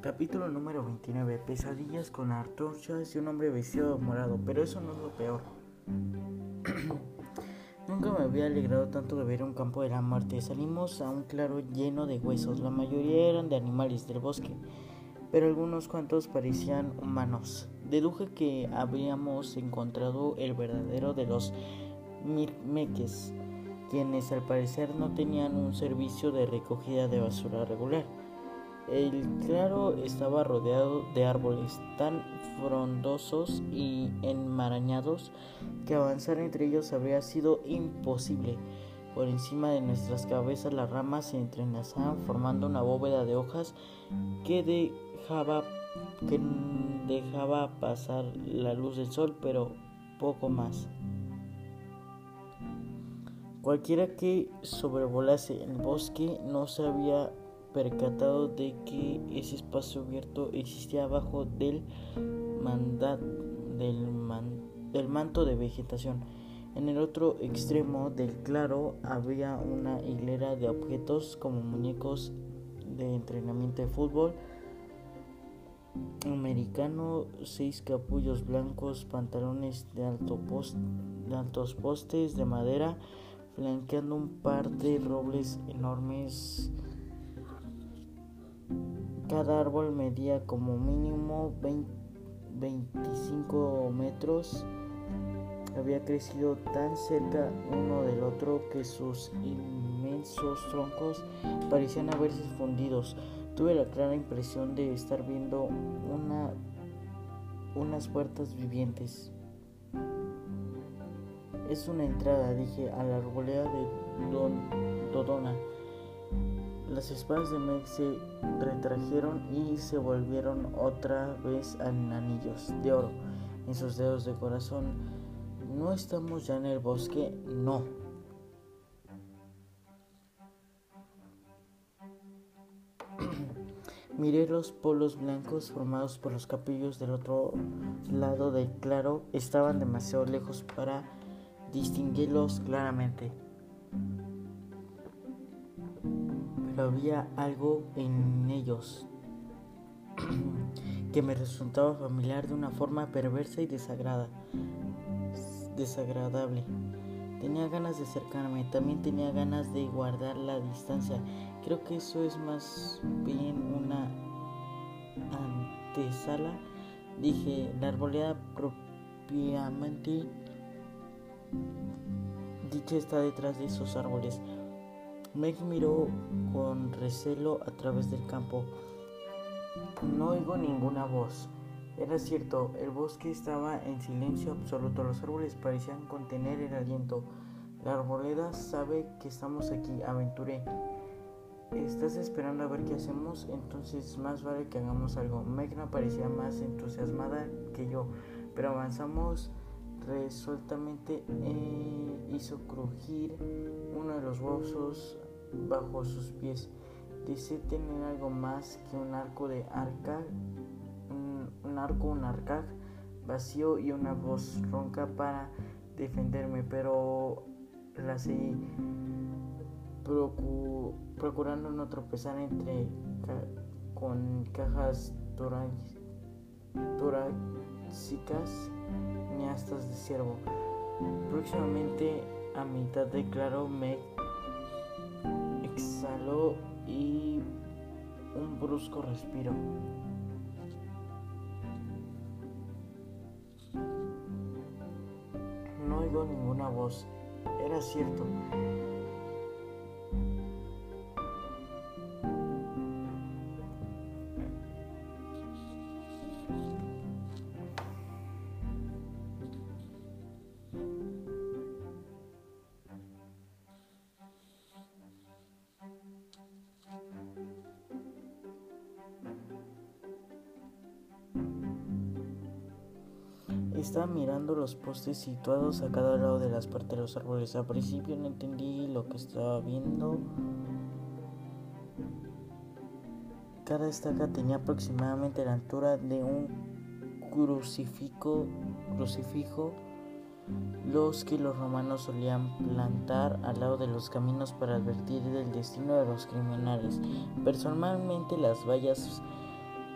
Capítulo número 29. Pesadillas con antorchas y un hombre vestido de morado. Pero eso no es lo peor. Nunca me había alegrado tanto de ver un campo de la muerte. Salimos a un claro lleno de huesos. La mayoría eran de animales del bosque, pero algunos cuantos parecían humanos. Deduje que habríamos encontrado el verdadero de los mirmeques, quienes al parecer no tenían un servicio de recogida de basura regular. El claro estaba rodeado de árboles tan frondosos y enmarañados que avanzar entre ellos habría sido imposible. Por encima de nuestras cabezas las ramas se entrelazaban formando una bóveda de hojas que dejaba, que dejaba pasar la luz del sol, pero poco más. Cualquiera que sobrevolase el bosque no sabía percatado de que ese espacio abierto existía abajo del, mandat, del, del manto de vegetación. En el otro extremo del claro había una hilera de objetos como muñecos de entrenamiento de fútbol americano, seis capullos blancos, pantalones de, alto de altos postes de madera, flanqueando un par de robles enormes cada árbol medía como mínimo 25 metros. Había crecido tan cerca uno del otro que sus inmensos troncos parecían haberse fundidos. Tuve la clara impresión de estar viendo una, unas puertas vivientes. Es una entrada, dije, a la arboleda de Don Dodona. Las espadas de Meg se retrajeron y se volvieron otra vez en anillos de oro en sus dedos de corazón. ¿No estamos ya en el bosque? No. Miré los polos blancos formados por los capillos del otro lado del claro. Estaban demasiado lejos para distinguirlos claramente. Había algo en ellos que me resultaba familiar de una forma perversa y desagrada, desagradable. Tenía ganas de acercarme, también tenía ganas de guardar la distancia. Creo que eso es más bien una antesala. Dije, la arboleda propiamente dicha está detrás de esos árboles. Meg miró con recelo a través del campo. No oigo ninguna voz. Era cierto, el bosque estaba en silencio absoluto. Los árboles parecían contener el aliento. La arboleda sabe que estamos aquí, aventuré. ¿Estás esperando a ver qué hacemos? Entonces más vale que hagamos algo. Meg no parecía más entusiasmada que yo, pero avanzamos resueltamente e hizo crujir uno de los huesos bajo sus pies. Dice tener algo más que un arco de arca, un, arco, un arcaj vacío y una voz ronca para defenderme, pero la seguí procurando no tropezar entre con cajas torácicas ni astas de ciervo. Próximamente a mitad de claro me y un brusco respiro. No oigo ninguna voz. Era cierto. Mirando los postes situados a cada lado de las partes de los árboles. Al principio no entendí lo que estaba viendo. Cada estaca tenía aproximadamente la altura de un crucifijo, crucifijo los que los romanos solían plantar al lado de los caminos para advertir del destino de los criminales. Personalmente las vallas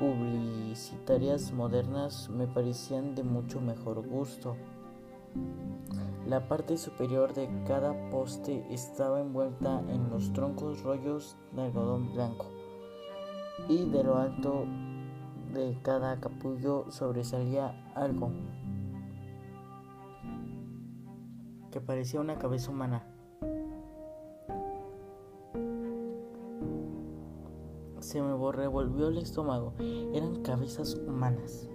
publicitarias modernas me parecían de mucho mejor gusto. La parte superior de cada poste estaba envuelta en los troncos rollos de algodón blanco y de lo alto de cada capullo sobresalía algo que parecía una cabeza humana. Se me revolvió el estómago. Eran cabezas humanas.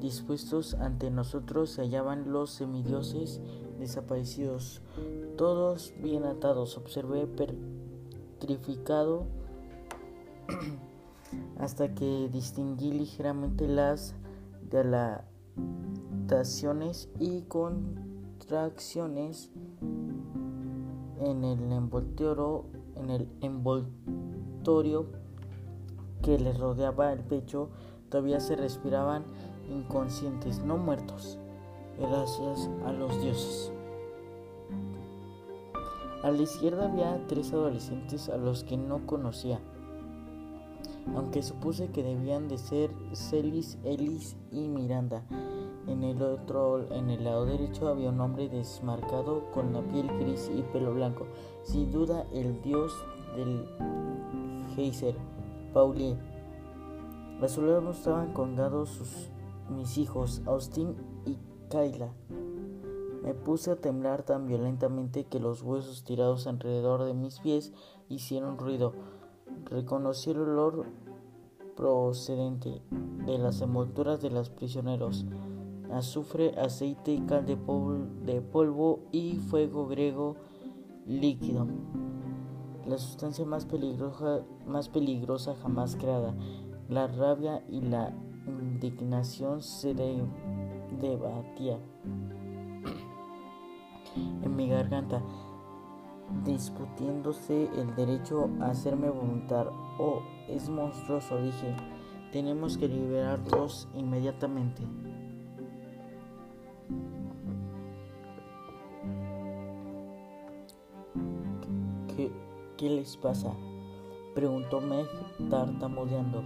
Dispuestos ante nosotros se hallaban los semidioses desaparecidos, todos bien atados. Observé petrificado hasta que distinguí ligeramente las dilataciones y contracciones en el envoltorio, en el envoltorio que les rodeaba el pecho. Todavía se respiraban inconscientes, no muertos, gracias a los dioses. A la izquierda había tres adolescentes a los que no conocía aunque supuse que debían de ser Celis, Ellis y Miranda. En el otro, en el lado derecho había un hombre desmarcado con la piel gris y pelo blanco, sin duda el dios del geyser, Paulie. A su lado estaban colgados sus, mis hijos, Austin y Kyla. Me puse a temblar tan violentamente que los huesos tirados alrededor de mis pies hicieron ruido. Reconocí el olor procedente de las envolturas de los prisioneros, azufre, aceite y cal de, polvo y fuego griego líquido. La sustancia más peligrosa, más peligrosa jamás creada. La rabia y la indignación se debatía en mi garganta discutiéndose el derecho a hacerme vomitar. Oh, es monstruoso, dije. Tenemos que liberarlos inmediatamente. Qué les pasa? Preguntó Meg tartamudeando.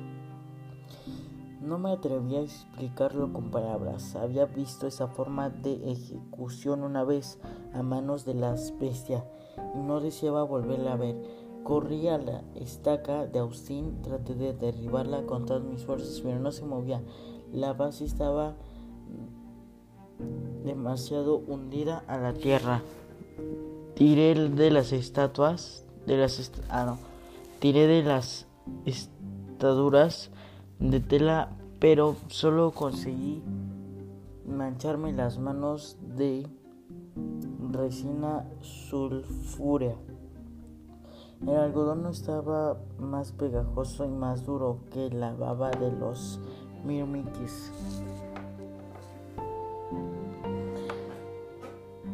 No me atreví a explicarlo con palabras. Había visto esa forma de ejecución una vez a manos de la bestia y no deseaba volverla a ver. Corrí a la estaca de Austin, traté de derribarla con todas mis fuerzas, pero no se movía. La base estaba demasiado hundida a la tierra. Tiré de las estatuas, de las ah, no, tiré de las estaduras de tela, pero solo conseguí mancharme las manos de resina sulfúrea. El algodón no estaba más pegajoso y más duro que la baba de los mirmiquis.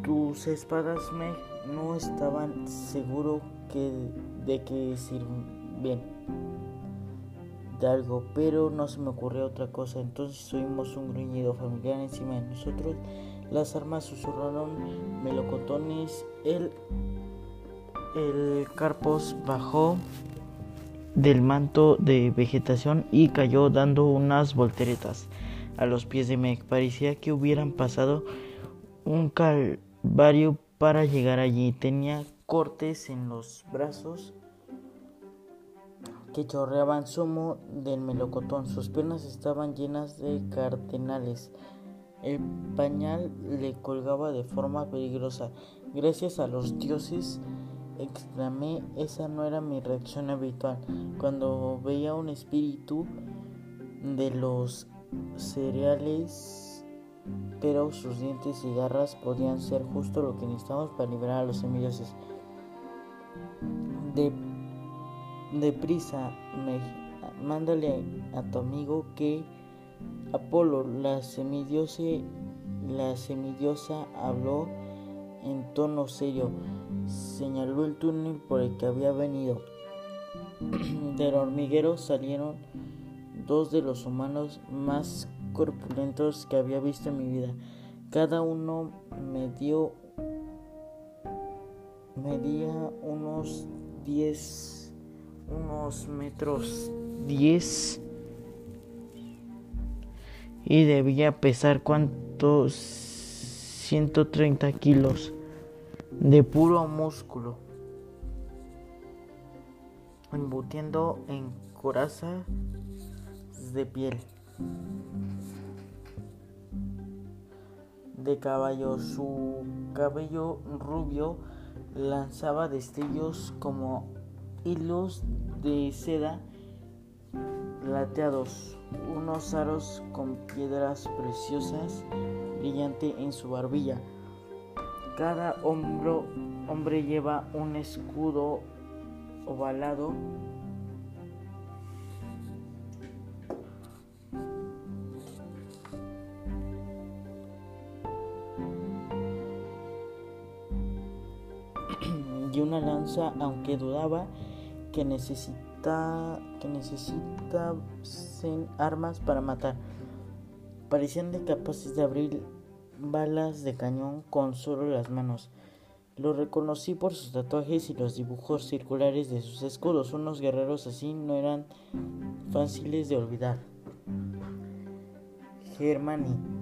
Tus espadas me no estaban seguro que, de que sirven de algo, pero no se me ocurrió otra cosa. Entonces oímos un gruñido familiar encima de nosotros las armas susurraron melocotones. El, el Carpos bajó del manto de vegetación y cayó dando unas volteretas a los pies de Meg. Parecía que hubieran pasado un calvario para llegar allí. Tenía cortes en los brazos que chorreaban zumo del melocotón. Sus piernas estaban llenas de cardenales. El pañal le colgaba de forma peligrosa. Gracias a los dioses, exclamé, esa no era mi reacción habitual. Cuando veía un espíritu de los cereales, pero sus dientes y garras podían ser justo lo que necesitamos para liberar a los semidioses. De deprisa, me, mándale a tu amigo que Apolo, la semidiosa, la semidiosa habló en tono serio, señaló el túnel por el que había venido. Del hormiguero salieron dos de los humanos más corpulentos que había visto en mi vida. Cada uno me dio medía unos 10 unos metros 10 y debía pesar cuántos 130 kilos de puro músculo, embutiendo en coraza de piel de caballo. Su cabello rubio lanzaba destellos como hilos de seda lateados, unos aros con piedras preciosas brillante en su barbilla. Cada hombro, hombre lleva un escudo ovalado aunque dudaba que necesita que armas para matar. Parecían capaces de abrir balas de cañón con solo las manos. Lo reconocí por sus tatuajes y los dibujos circulares de sus escudos. Unos guerreros así no eran fáciles de olvidar. Germani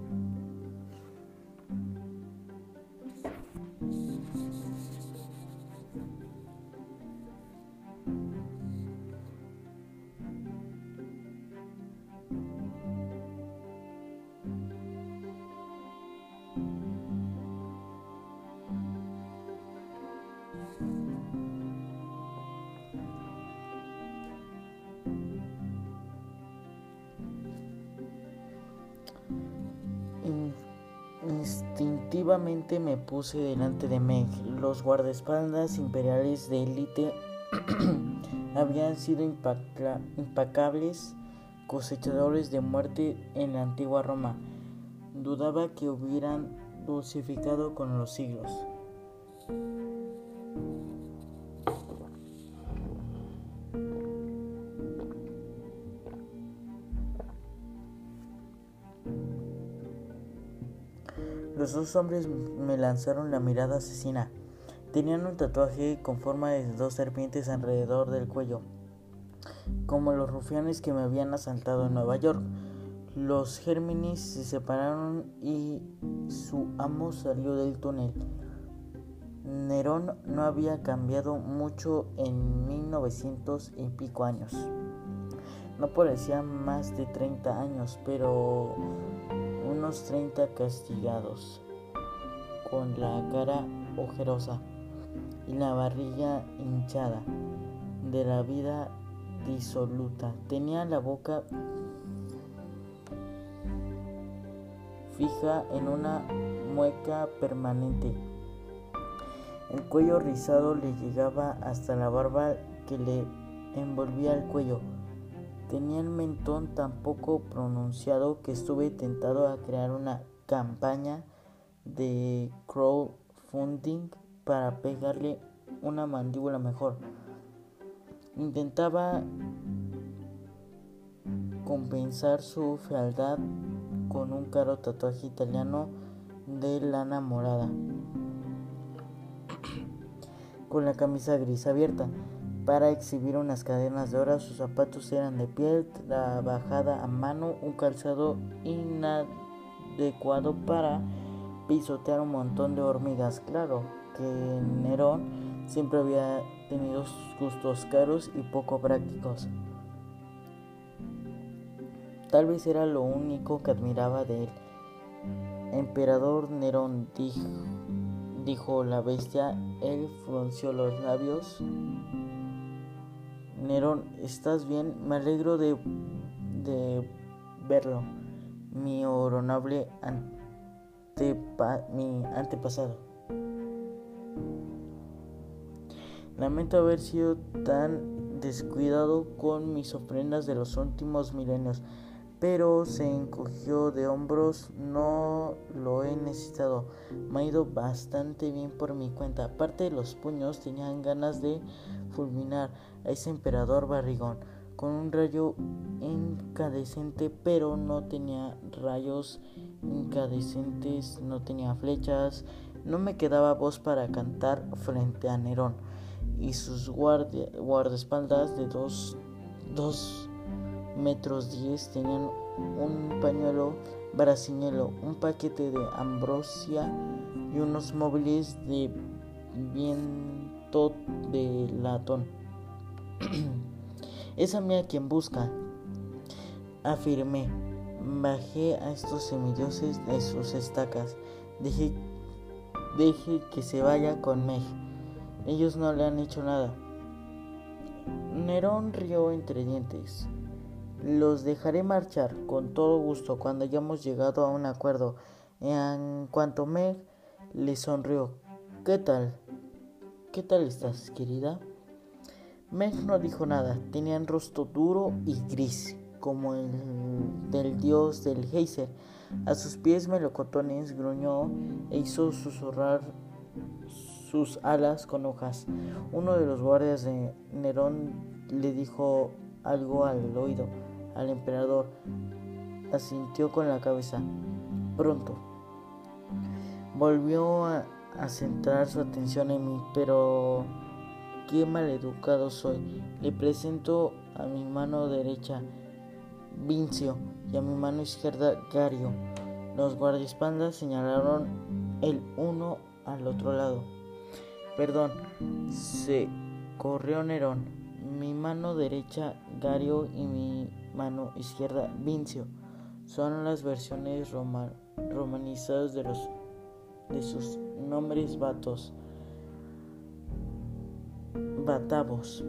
Me puse delante de Meg. Los guardaespaldas imperiales de élite habían sido impacables cosechadores de muerte en la antigua Roma. Dudaba que hubieran dulcificado con los siglos. Los dos hombres me lanzaron la mirada asesina. Tenían un tatuaje con forma de dos serpientes alrededor del cuello, como los rufianes que me habían asaltado en Nueva York. Los Géminis se separaron y su amo salió del túnel. Nerón no había cambiado mucho en 1900 y pico años. No parecía más de 30 años, pero unos 30 castigados, con la cara ojerosa y la barriga hinchada de la vida disoluta. Tenía la boca fija en una mueca permanente. El cuello rizado le llegaba hasta la barba que le envolvía el cuello. Tenía el mentón tan poco pronunciado que estuve tentado a crear una campaña de crowdfunding para pegarle una mandíbula mejor. Intentaba compensar su fealdad con un caro tatuaje italiano de lana morada, con la camisa gris abierta para exhibir unas cadenas de oro. Sus zapatos eran de piel trabajada a mano, un calzado inadecuado para pisotear un montón de hormigas. Claro que Nerón siempre había tenido gustos caros y poco prácticos. Tal vez era lo único que admiraba de él. Emperador Nerón dijo, dijo la bestia, él frunció los labios Nerón, ¿estás bien? Me alegro de, verlo, mi honorable mi antepasado. Lamento haber sido tan descuidado con mis ofrendas de los últimos milenios, pero se encogió de hombros, no lo he necesitado. Me ha ido bastante bien por mi cuenta. Aparte de los puños, tenían ganas de fulminar a ese emperador barrigón con un rayo incandescente, pero no tenía rayos incandescentes, no tenía flechas, no me quedaba voz para cantar frente a Nerón y sus guardia, guardaespaldas de dos, dos metros diez tenían un pañuelo brasiñelo, un paquete de ambrosia y unos móviles de de latón. es a mí a quien busca, afirmé. Bajé a estos semidioses de sus estacas. Dejé, deje que se vaya con Meg. Ellos no le han hecho nada. Nerón rió entre dientes. Los dejaré marchar con todo gusto cuando hayamos llegado a un acuerdo. En cuanto Meg le sonrió. ¿Qué tal? ¿Qué tal estás, querida? Meg no dijo nada. Tenía un rostro duro y gris, como el del dios del geyser. A sus pies melocotones gruñó e hizo susurrar sus alas con hojas. Uno de los guardias de Nerón le dijo algo al oído al emperador. Asintió con la cabeza. Pronto. Volvió a, centrar su atención en mí, pero qué maleducado soy. Le presento a mi mano derecha Vincio y a mi mano izquierda Gario. Los guardaespaldas señalaron el uno al otro lado. Perdón, se corrió Nerón. Mi mano derecha Gario y mi mano izquierda Vincio. Son las versiones romanizadas de, los, de sus nombres vatos. Batavos,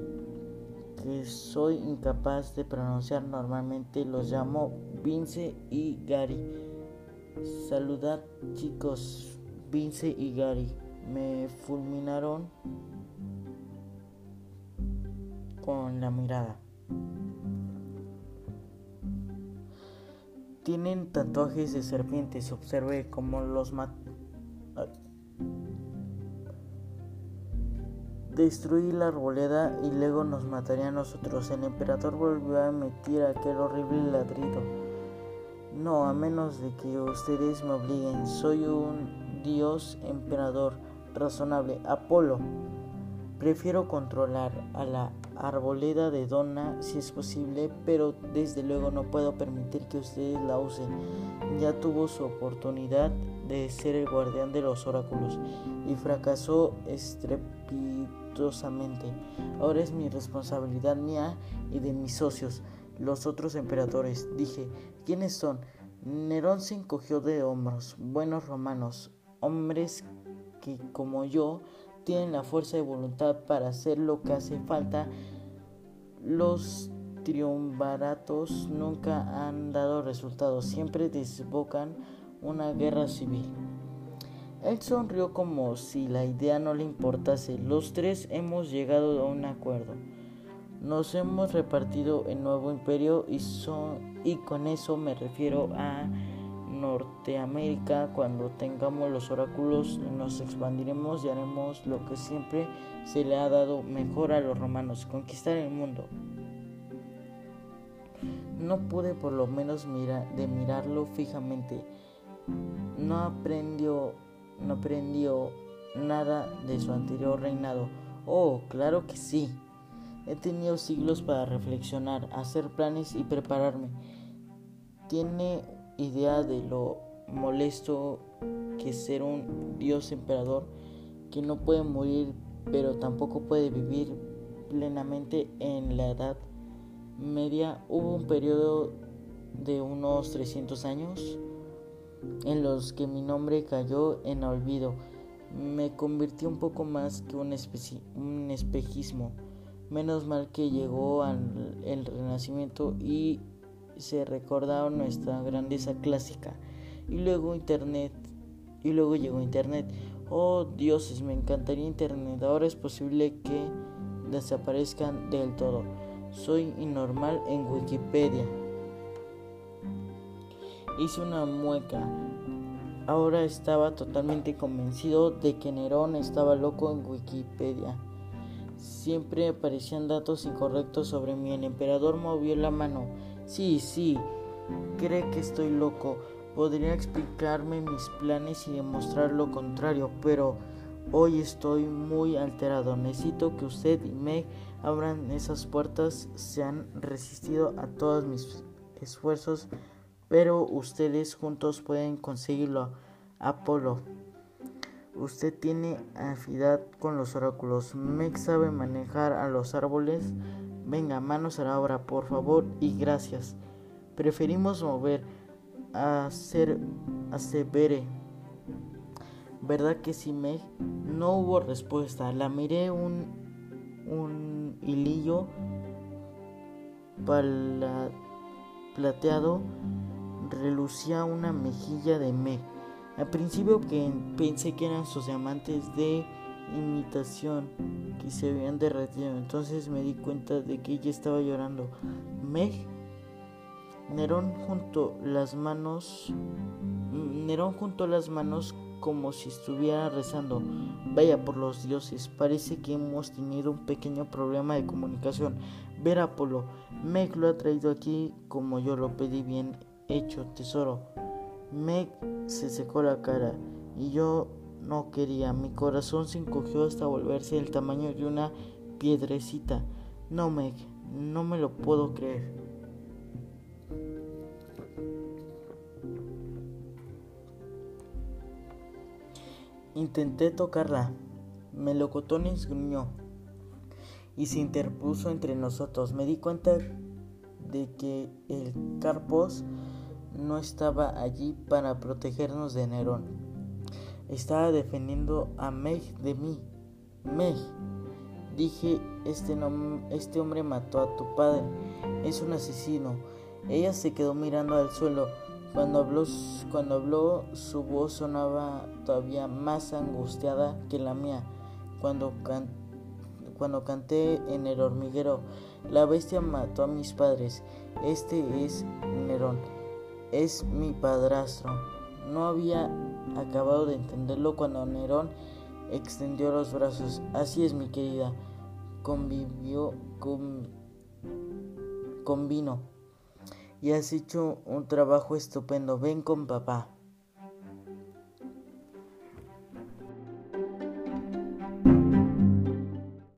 que soy incapaz de pronunciar normalmente, los llamo Vince y Gary. Saludad chicos, Vince y Gary. Me fulminaron con la mirada. Tienen tatuajes de serpientes, observé como los mat... Destruí la arboleda y luego nos mataría a nosotros. El emperador volvió a emitir aquel horrible ladrido. No, a menos de que ustedes me obliguen. Soy un dios emperador razonable. Apolo. Prefiero controlar a la arboleda de dona si es posible, pero desde luego no puedo permitir que ustedes la usen. Ya tuvo su oportunidad de ser el guardián de los oráculos y fracasó estrepitosamente. Ahora es mi responsabilidad mía y de mis socios, los otros emperadores. Dije, ¿quiénes son? Nerón se encogió de hombros. Buenos romanos, hombres que como yo tienen la fuerza de voluntad para hacer lo que hace falta. Los triunviratos nunca han dado resultados, siempre desbocan una guerra civil. Él sonrió como si la idea no le importase. Los tres hemos llegado a un acuerdo. Nos hemos repartido el nuevo imperio y, con eso me refiero a Norteamérica, cuando tengamos los oráculos, nos expandiremos y haremos lo que siempre se le ha dado mejor a los romanos, conquistar el mundo. No pude por lo menos mirar, de mirarlo fijamente. No aprendió, no aprendió nada de su anterior reinado. Oh, claro que sí. He tenido siglos para reflexionar, hacer planes y prepararme. Tiene idea de lo molesto que ser un dios emperador que no puede morir pero tampoco puede vivir plenamente en la edad media hubo un periodo de unos 300 años en los que mi nombre cayó en olvido me convirtió un poco más que un, espejismo menos mal que llegó al, el renacimiento y se recordaron nuestra grandeza clásica. Y luego Internet. Y luego llegó Internet. Oh dioses, me encantaría Internet. Ahora es posible que desaparezcan del todo. Soy inormal en Wikipedia. Hice una mueca. Ahora estaba totalmente convencido de que Nerón estaba loco en Wikipedia. Siempre aparecían datos incorrectos sobre mí. El emperador movió la mano. Sí, sí, cree que estoy loco. Podría explicarme mis planes y demostrar lo contrario, pero hoy estoy muy alterado. Necesito que usted y Meg abran esas puertas. Se han resistido a todos mis esfuerzos pero ustedes juntos pueden conseguirlo. Apolo, usted tiene afinidad con los oráculos. Meg sabe manejar a los árboles. Venga, manos a la obra, por favor, y gracias. Preferimos mover a ser a Severe. ¿Verdad que sí, Meg? No hubo respuesta. La miré un, un hilillo plateado relucía una mejilla de Meg. Al principio pensé que eran sus diamantes de imitación que se habían derretido. Entonces me di cuenta de que ella estaba llorando. Meg. Nerón junto las manos. Nerón juntó las manos como si estuviera rezando. Vaya por los dioses, parece que hemos tenido un pequeño problema de comunicación. Ver Apolo, Meg lo ha traído aquí como yo lo pedí bien hecho, tesoro. Meg se secó la cara y yo no quería. Mi corazón se encogió hasta volverse el tamaño de una piedrecita. No, Meg, no me lo puedo creer. Intenté tocarla. Melocotones gruñó y se interpuso entre nosotros. Me di cuenta de que el Carpos no estaba allí para protegernos de Nerón. Estaba defendiendo a Meg de mí. Meg, dije, este, este hombre mató a tu padre. Es un asesino. Ella se quedó mirando al suelo. Cuando habló, cuando habló, su voz sonaba todavía más angustiada que la mía. Cuando, cuando canté en el hormiguero, la bestia mató a mis padres. Este es Nerón. Es mi padrastro. No había acabado de entenderlo cuando Nerón extendió los brazos. Así es, mi querida. Convivió con, con vino y has hecho un trabajo estupendo. Ven con papá.